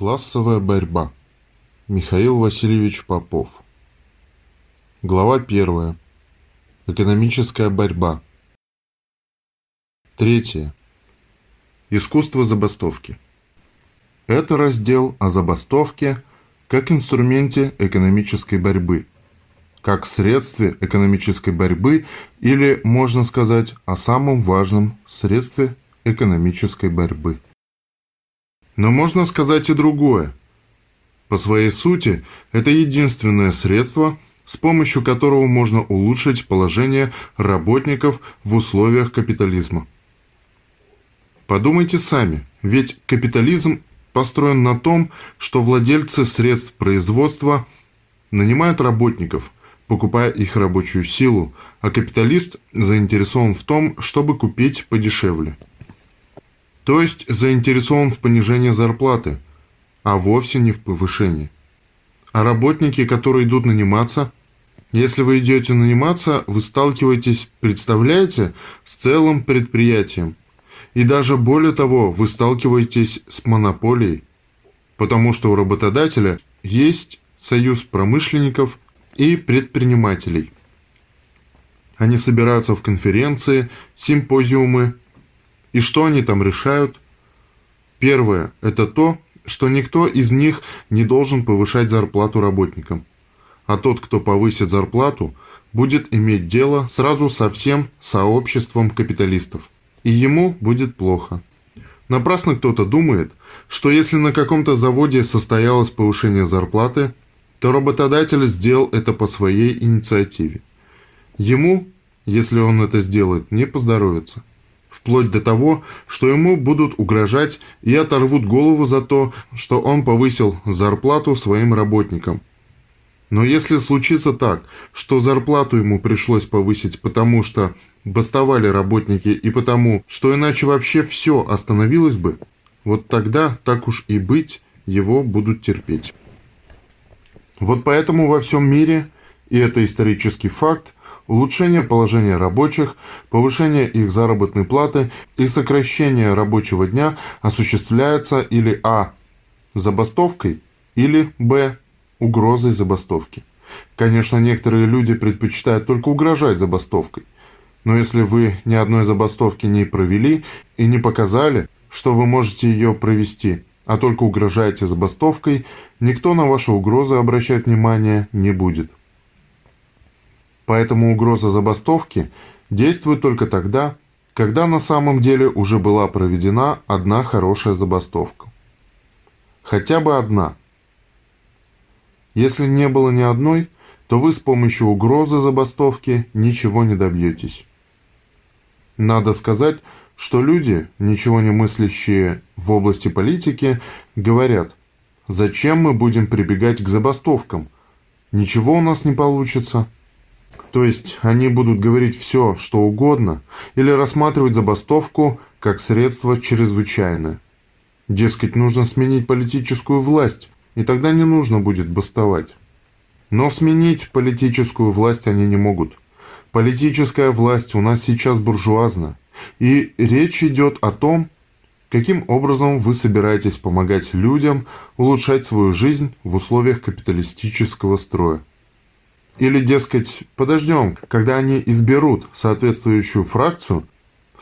Классовая борьба. Михаил Васильевич Попов. Глава 1. Экономическая борьба. Третье. Искусство забастовки. Это раздел о забастовке как инструменте экономической борьбы, как средстве экономической борьбы или, можно сказать, о самом важном средстве экономической борьбы. Но можно сказать и другое. По своей сути, это единственное средство, с помощью которого можно улучшить положение работников в условиях капитализма. Подумайте сами, ведь капитализм построен на том, что владельцы средств производства нанимают работников, покупая их рабочую силу, а капиталист заинтересован в том, чтобы купить подешевле то есть заинтересован в понижении зарплаты, а вовсе не в повышении. А работники, которые идут наниматься, если вы идете наниматься, вы сталкиваетесь, представляете, с целым предприятием. И даже более того, вы сталкиваетесь с монополией, потому что у работодателя есть союз промышленников и предпринимателей. Они собираются в конференции, симпозиумы, и что они там решают? Первое – это то, что никто из них не должен повышать зарплату работникам. А тот, кто повысит зарплату, будет иметь дело сразу со всем сообществом капиталистов. И ему будет плохо. Напрасно кто-то думает, что если на каком-то заводе состоялось повышение зарплаты, то работодатель сделал это по своей инициативе. Ему, если он это сделает, не поздоровится вплоть до того, что ему будут угрожать и оторвут голову за то, что он повысил зарплату своим работникам. Но если случится так, что зарплату ему пришлось повысить потому, что бастовали работники и потому, что иначе вообще все остановилось бы, вот тогда, так уж и быть, его будут терпеть. Вот поэтому во всем мире, и это исторический факт, улучшение положения рабочих, повышение их заработной платы и сокращение рабочего дня осуществляется или а. забастовкой, или б. угрозой забастовки. Конечно, некоторые люди предпочитают только угрожать забастовкой. Но если вы ни одной забастовки не провели и не показали, что вы можете ее провести, а только угрожаете забастовкой, никто на ваши угрозы обращать внимания не будет. Поэтому угроза забастовки действует только тогда, когда на самом деле уже была проведена одна хорошая забастовка. Хотя бы одна. Если не было ни одной, то вы с помощью угрозы забастовки ничего не добьетесь. Надо сказать, что люди, ничего не мыслящие в области политики, говорят, зачем мы будем прибегать к забастовкам, ничего у нас не получится. То есть они будут говорить все, что угодно, или рассматривать забастовку как средство чрезвычайное. Дескать, нужно сменить политическую власть, и тогда не нужно будет бастовать. Но сменить политическую власть они не могут. Политическая власть у нас сейчас буржуазна, и речь идет о том, каким образом вы собираетесь помогать людям улучшать свою жизнь в условиях капиталистического строя. Или, дескать, подождем, когда они изберут соответствующую фракцию,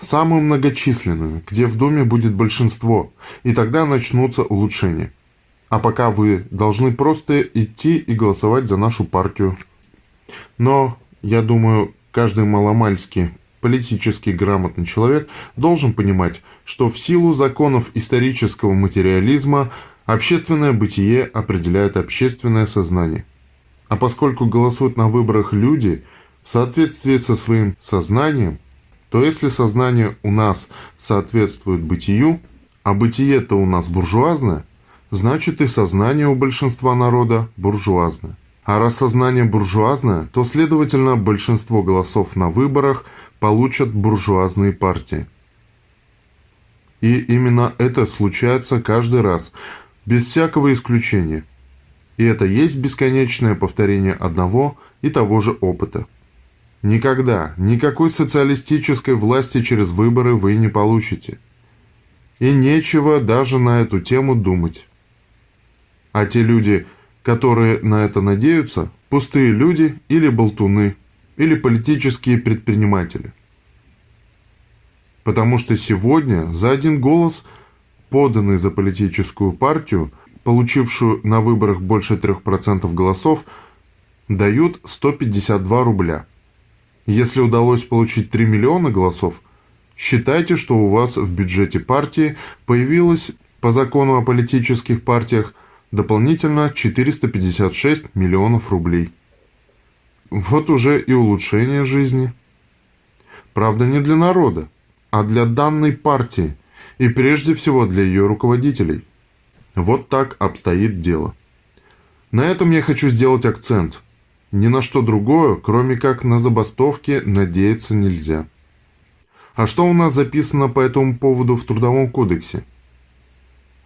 самую многочисленную, где в Думе будет большинство, и тогда начнутся улучшения. А пока вы должны просто идти и голосовать за нашу партию. Но, я думаю, каждый маломальский политически грамотный человек должен понимать, что в силу законов исторического материализма общественное бытие определяет общественное сознание – а поскольку голосуют на выборах люди в соответствии со своим сознанием, то если сознание у нас соответствует бытию, а бытие-то у нас буржуазное, значит и сознание у большинства народа буржуазное. А раз сознание буржуазное, то, следовательно, большинство голосов на выборах получат буржуазные партии. И именно это случается каждый раз, без всякого исключения – и это есть бесконечное повторение одного и того же опыта. Никогда, никакой социалистической власти через выборы вы не получите. И нечего даже на эту тему думать. А те люди, которые на это надеются, пустые люди или болтуны, или политические предприниматели. Потому что сегодня за один голос, поданный за политическую партию, получившую на выборах больше 3% голосов, дают 152 рубля. Если удалось получить 3 миллиона голосов, считайте, что у вас в бюджете партии появилось по закону о политических партиях дополнительно 456 миллионов рублей. Вот уже и улучшение жизни. Правда, не для народа, а для данной партии и прежде всего для ее руководителей. Вот так обстоит дело. На этом я хочу сделать акцент. Ни на что другое, кроме как на забастовки, надеяться нельзя. А что у нас записано по этому поводу в Трудовом кодексе?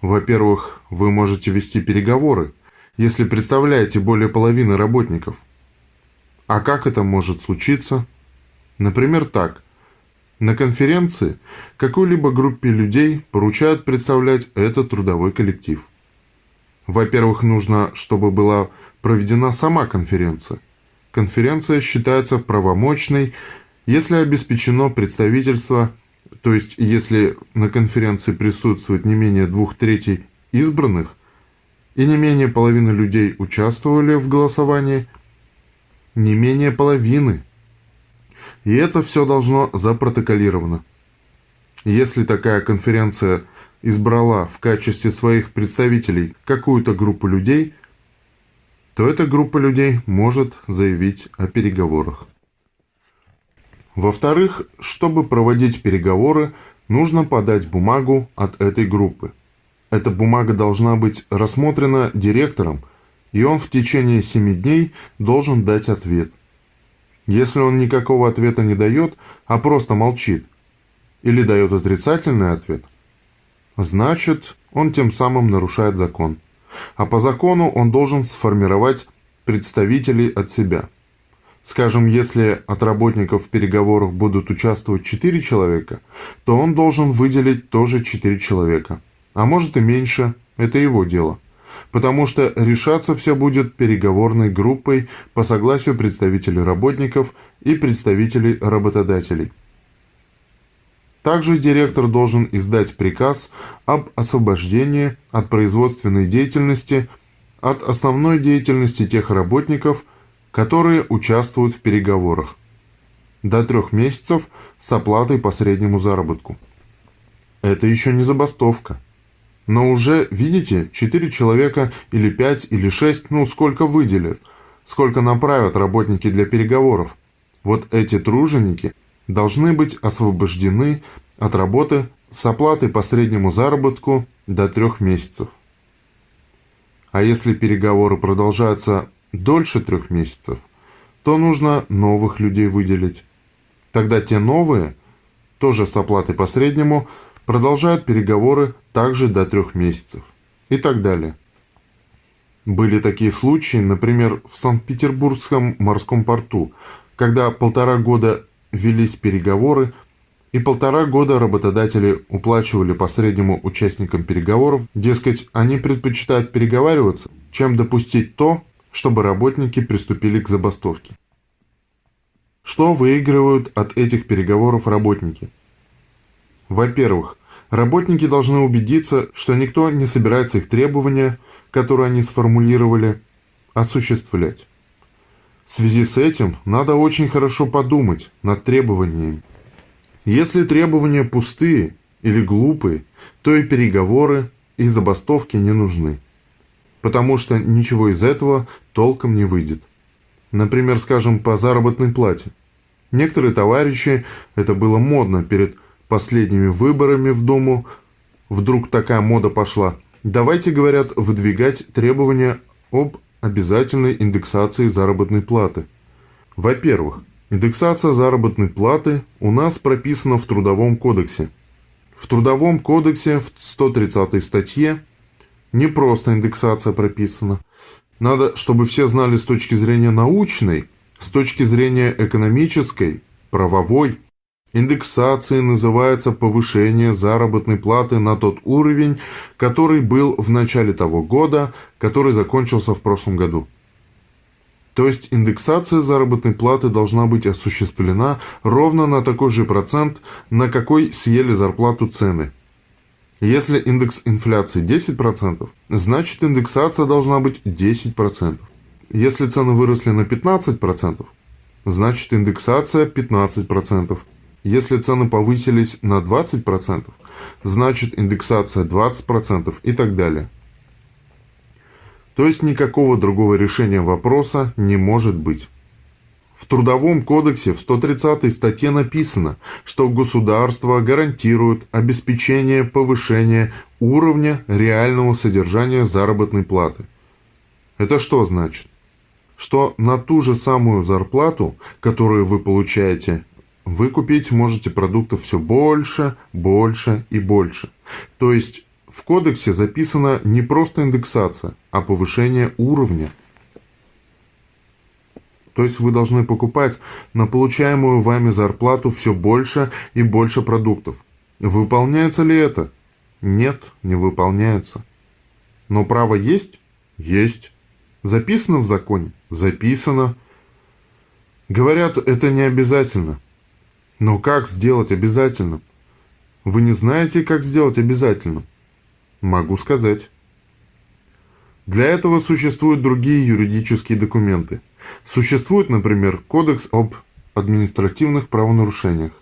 Во-первых, вы можете вести переговоры, если представляете более половины работников. А как это может случиться? Например, так. На конференции какой-либо группе людей поручают представлять этот трудовой коллектив. Во-первых, нужно, чтобы была проведена сама конференция. Конференция считается правомочной, если обеспечено представительство то есть если на конференции присутствует не менее двух третей избранных и не менее половины людей участвовали в голосовании, не менее половины. И это все должно запротоколировано. Если такая конференция избрала в качестве своих представителей какую-то группу людей, то эта группа людей может заявить о переговорах. Во-вторых, чтобы проводить переговоры, нужно подать бумагу от этой группы. Эта бумага должна быть рассмотрена директором, и он в течение 7 дней должен дать ответ. Если он никакого ответа не дает, а просто молчит, или дает отрицательный ответ, значит, он тем самым нарушает закон. А по закону он должен сформировать представителей от себя – Скажем, если от работников в переговорах будут участвовать 4 человека, то он должен выделить тоже 4 человека. А может и меньше, это его дело. Потому что решаться все будет переговорной группой по согласию представителей работников и представителей работодателей. Также директор должен издать приказ об освобождении от производственной деятельности от основной деятельности тех работников, которые участвуют в переговорах. До трех месяцев с оплатой по среднему заработку. Это еще не забастовка. Но уже, видите, четыре человека или пять или шесть, ну сколько выделят, сколько направят работники для переговоров. Вот эти труженики должны быть освобождены от работы с оплатой по среднему заработку до трех месяцев. А если переговоры продолжаются дольше трех месяцев, то нужно новых людей выделить. Тогда те новые, тоже с оплатой по среднему, продолжают переговоры также до трех месяцев. И так далее. Были такие случаи, например, в Санкт-Петербургском морском порту, когда полтора года велись переговоры, и полтора года работодатели уплачивали по среднему участникам переговоров, дескать, они предпочитают переговариваться, чем допустить то, чтобы работники приступили к забастовке. Что выигрывают от этих переговоров работники? Во-первых, работники должны убедиться, что никто не собирается их требования, которые они сформулировали, осуществлять. В связи с этим надо очень хорошо подумать над требованиями. Если требования пустые или глупые, то и переговоры, и забастовки не нужны потому что ничего из этого толком не выйдет. Например, скажем, по заработной плате. Некоторые товарищи, это было модно перед последними выборами в Думу, вдруг такая мода пошла. Давайте, говорят, выдвигать требования об обязательной индексации заработной платы. Во-первых, индексация заработной платы у нас прописана в Трудовом кодексе. В Трудовом кодексе в 130 статье не просто индексация прописана. Надо, чтобы все знали с точки зрения научной, с точки зрения экономической, правовой. Индексацией называется повышение заработной платы на тот уровень, который был в начале того года, который закончился в прошлом году. То есть индексация заработной платы должна быть осуществлена ровно на такой же процент, на какой съели зарплату цены. Если индекс инфляции 10%, значит индексация должна быть 10%. Если цены выросли на 15%, значит индексация 15%. Если цены повысились на 20%, значит индексация 20% и так далее. То есть никакого другого решения вопроса не может быть. В Трудовом кодексе в 130 статье написано, что государство гарантирует обеспечение повышения уровня реального содержания заработной платы. Это что значит? Что на ту же самую зарплату, которую вы получаете вы купить можете продуктов все больше, больше и больше. То есть в кодексе записана не просто индексация, а повышение уровня. То есть вы должны покупать на получаемую вами зарплату все больше и больше продуктов. Выполняется ли это? Нет, не выполняется. Но право есть? Есть. Записано в законе? Записано. Говорят, это не обязательно. Но как сделать обязательным? Вы не знаете, как сделать обязательным? Могу сказать. Для этого существуют другие юридические документы. Существует, например, Кодекс об административных правонарушениях.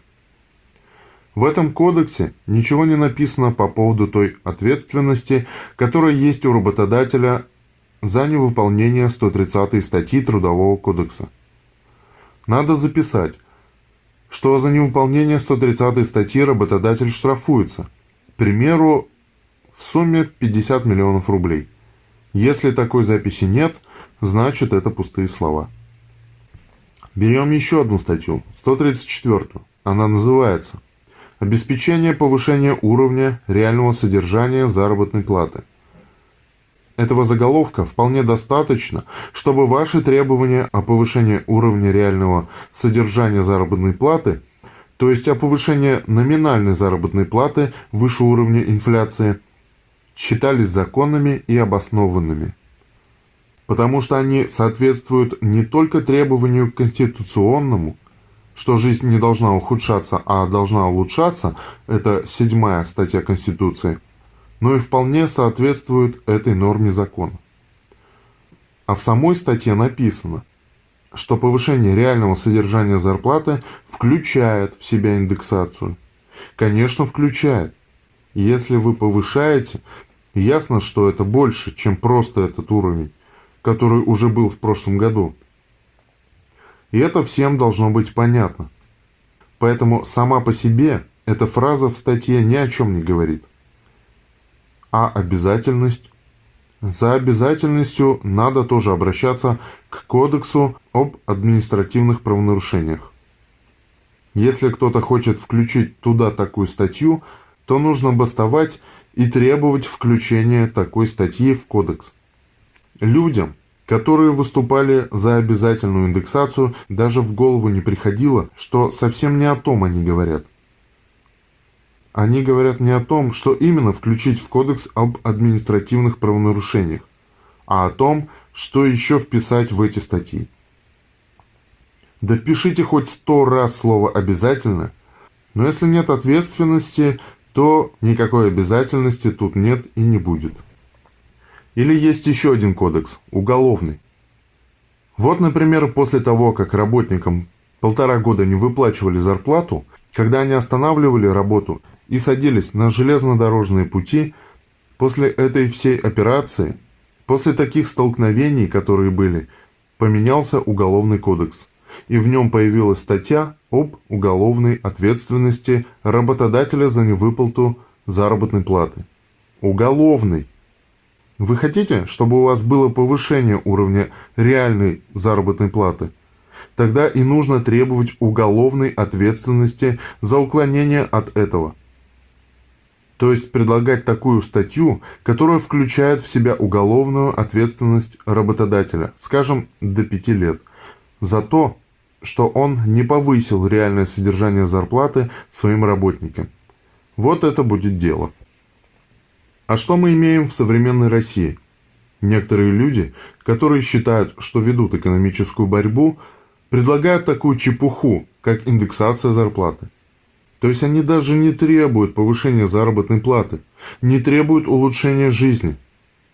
В этом кодексе ничего не написано по поводу той ответственности, которая есть у работодателя за невыполнение 130 статьи Трудового кодекса. Надо записать, что за невыполнение 130 статьи работодатель штрафуется, к примеру, в сумме 50 миллионов рублей. Если такой записи нет, значит это пустые слова. Берем еще одну статью, 134. Она называется «Обеспечение повышения уровня реального содержания заработной платы». Этого заголовка вполне достаточно, чтобы ваши требования о повышении уровня реального содержания заработной платы, то есть о повышении номинальной заработной платы выше уровня инфляции, считались законными и обоснованными. Потому что они соответствуют не только требованию конституционному, что жизнь не должна ухудшаться, а должна улучшаться, это седьмая статья Конституции – но и вполне соответствуют этой норме закона. А в самой статье написано, что повышение реального содержания зарплаты включает в себя индексацию. Конечно, включает. Если вы повышаете, ясно, что это больше, чем просто этот уровень, который уже был в прошлом году. И это всем должно быть понятно. Поэтому сама по себе эта фраза в статье ни о чем не говорит. А обязательность? За обязательностью надо тоже обращаться к Кодексу об административных правонарушениях. Если кто-то хочет включить туда такую статью, то нужно бастовать и требовать включения такой статьи в Кодекс. Людям, которые выступали за обязательную индексацию, даже в голову не приходило, что совсем не о том они говорят – они говорят не о том, что именно включить в Кодекс об административных правонарушениях, а о том, что еще вписать в эти статьи. Да впишите хоть сто раз слово «обязательно», но если нет ответственности, то никакой обязательности тут нет и не будет. Или есть еще один кодекс – уголовный. Вот, например, после того, как работникам полтора года не выплачивали зарплату, когда они останавливали работу и садились на железнодорожные пути, после этой всей операции, после таких столкновений, которые были, поменялся Уголовный кодекс, и в нем появилась статья об уголовной ответственности работодателя за невыплату заработной платы. Уголовный. Вы хотите, чтобы у вас было повышение уровня реальной заработной платы? Тогда и нужно требовать уголовной ответственности за уклонение от этого – то есть предлагать такую статью, которая включает в себя уголовную ответственность работодателя, скажем, до 5 лет, за то, что он не повысил реальное содержание зарплаты своим работникам. Вот это будет дело. А что мы имеем в современной России? Некоторые люди, которые считают, что ведут экономическую борьбу, предлагают такую чепуху, как индексация зарплаты. То есть они даже не требуют повышения заработной платы, не требуют улучшения жизни.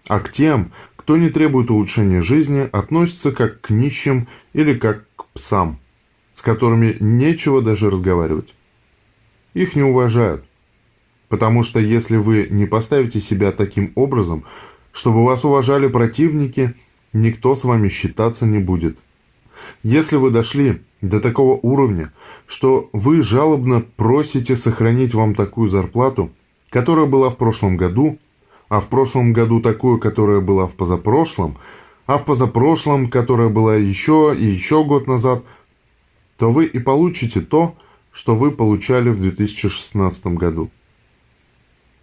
А к тем, кто не требует улучшения жизни, относятся как к нищим или как к псам, с которыми нечего даже разговаривать. Их не уважают. Потому что если вы не поставите себя таким образом, чтобы вас уважали противники, никто с вами считаться не будет. Если вы дошли до такого уровня, что вы жалобно просите сохранить вам такую зарплату, которая была в прошлом году, а в прошлом году такую, которая была в позапрошлом, а в позапрошлом, которая была еще и еще год назад, то вы и получите то, что вы получали в 2016 году.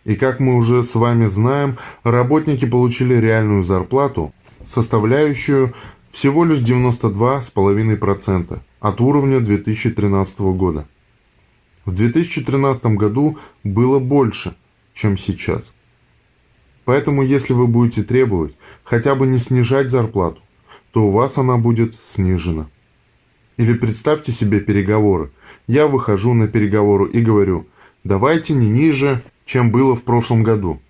И как мы уже с вами знаем, работники получили реальную зарплату, составляющую всего лишь 92,5% от уровня 2013 года. В 2013 году было больше, чем сейчас. Поэтому если вы будете требовать хотя бы не снижать зарплату, то у вас она будет снижена. Или представьте себе переговоры. Я выхожу на переговоры и говорю, давайте не ниже, чем было в прошлом году.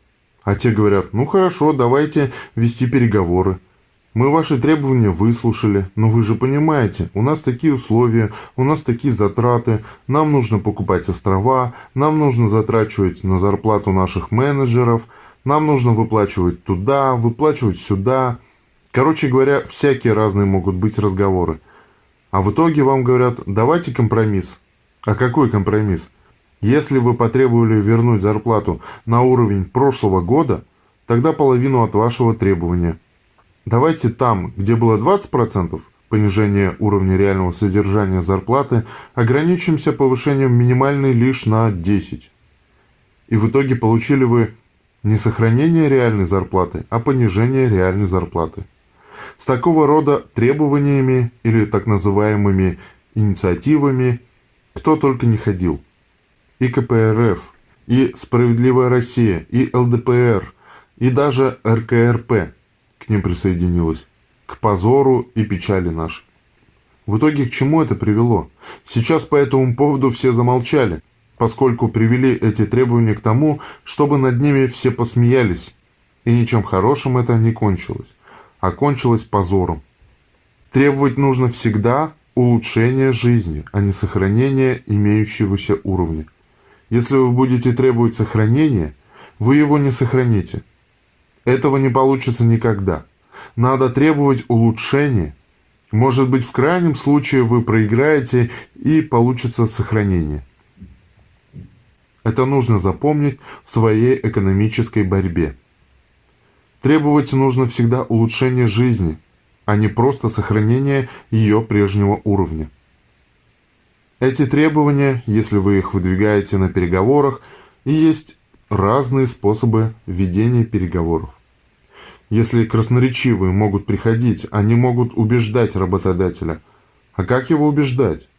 А те говорят, ну хорошо, давайте вести переговоры. Мы ваши требования выслушали, но вы же понимаете, у нас такие условия, у нас такие затраты, нам нужно покупать острова, нам нужно затрачивать на зарплату наших менеджеров, нам нужно выплачивать туда, выплачивать сюда. Короче говоря, всякие разные могут быть разговоры. А в итоге вам говорят, давайте компромисс. А какой компромисс? Если вы потребовали вернуть зарплату на уровень прошлого года, тогда половину от вашего требования – Давайте там, где было 20% понижения уровня реального содержания зарплаты, ограничимся повышением минимальной лишь на 10%. И в итоге получили вы не сохранение реальной зарплаты, а понижение реальной зарплаты. С такого рода требованиями или так называемыми инициативами кто только не ходил. И КПРФ, и Справедливая Россия, и ЛДПР, и даже РКРП – к ним присоединилась, к позору и печали нашей. В итоге к чему это привело? Сейчас по этому поводу все замолчали, поскольку привели эти требования к тому, чтобы над ними все посмеялись, и ничем хорошим это не кончилось, а кончилось позором. Требовать нужно всегда улучшения жизни, а не сохранения имеющегося уровня. Если вы будете требовать сохранения, вы его не сохраните – этого не получится никогда. Надо требовать улучшения. Может быть, в крайнем случае вы проиграете и получится сохранение. Это нужно запомнить в своей экономической борьбе. Требовать нужно всегда улучшения жизни, а не просто сохранения ее прежнего уровня. Эти требования, если вы их выдвигаете на переговорах, и есть разные способы ведения переговоров. Если красноречивые могут приходить, они могут убеждать работодателя. А как его убеждать?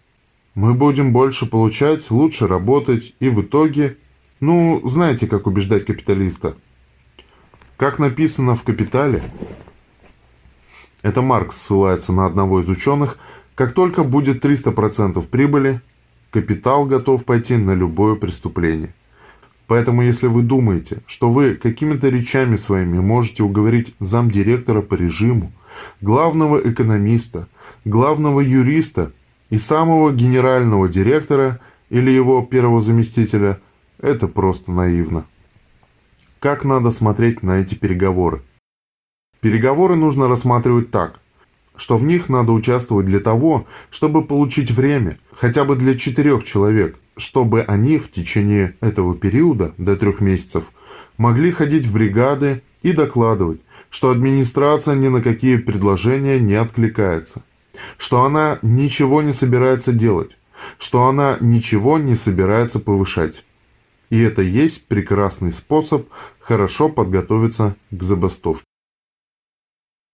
Мы будем больше получать, лучше работать, и в итоге... Ну, знаете, как убеждать капиталиста? Как написано в «Капитале», это Маркс ссылается на одного из ученых, как только будет 300% прибыли, капитал готов пойти на любое преступление. Поэтому если вы думаете, что вы какими-то речами своими можете уговорить замдиректора по режиму, главного экономиста, главного юриста и самого генерального директора или его первого заместителя, это просто наивно. Как надо смотреть на эти переговоры? Переговоры нужно рассматривать так, что в них надо участвовать для того, чтобы получить время, хотя бы для четырех человек, чтобы они в течение этого периода, до трех месяцев, могли ходить в бригады и докладывать, что администрация ни на какие предложения не откликается, что она ничего не собирается делать, что она ничего не собирается повышать. И это есть прекрасный способ хорошо подготовиться к забастовке.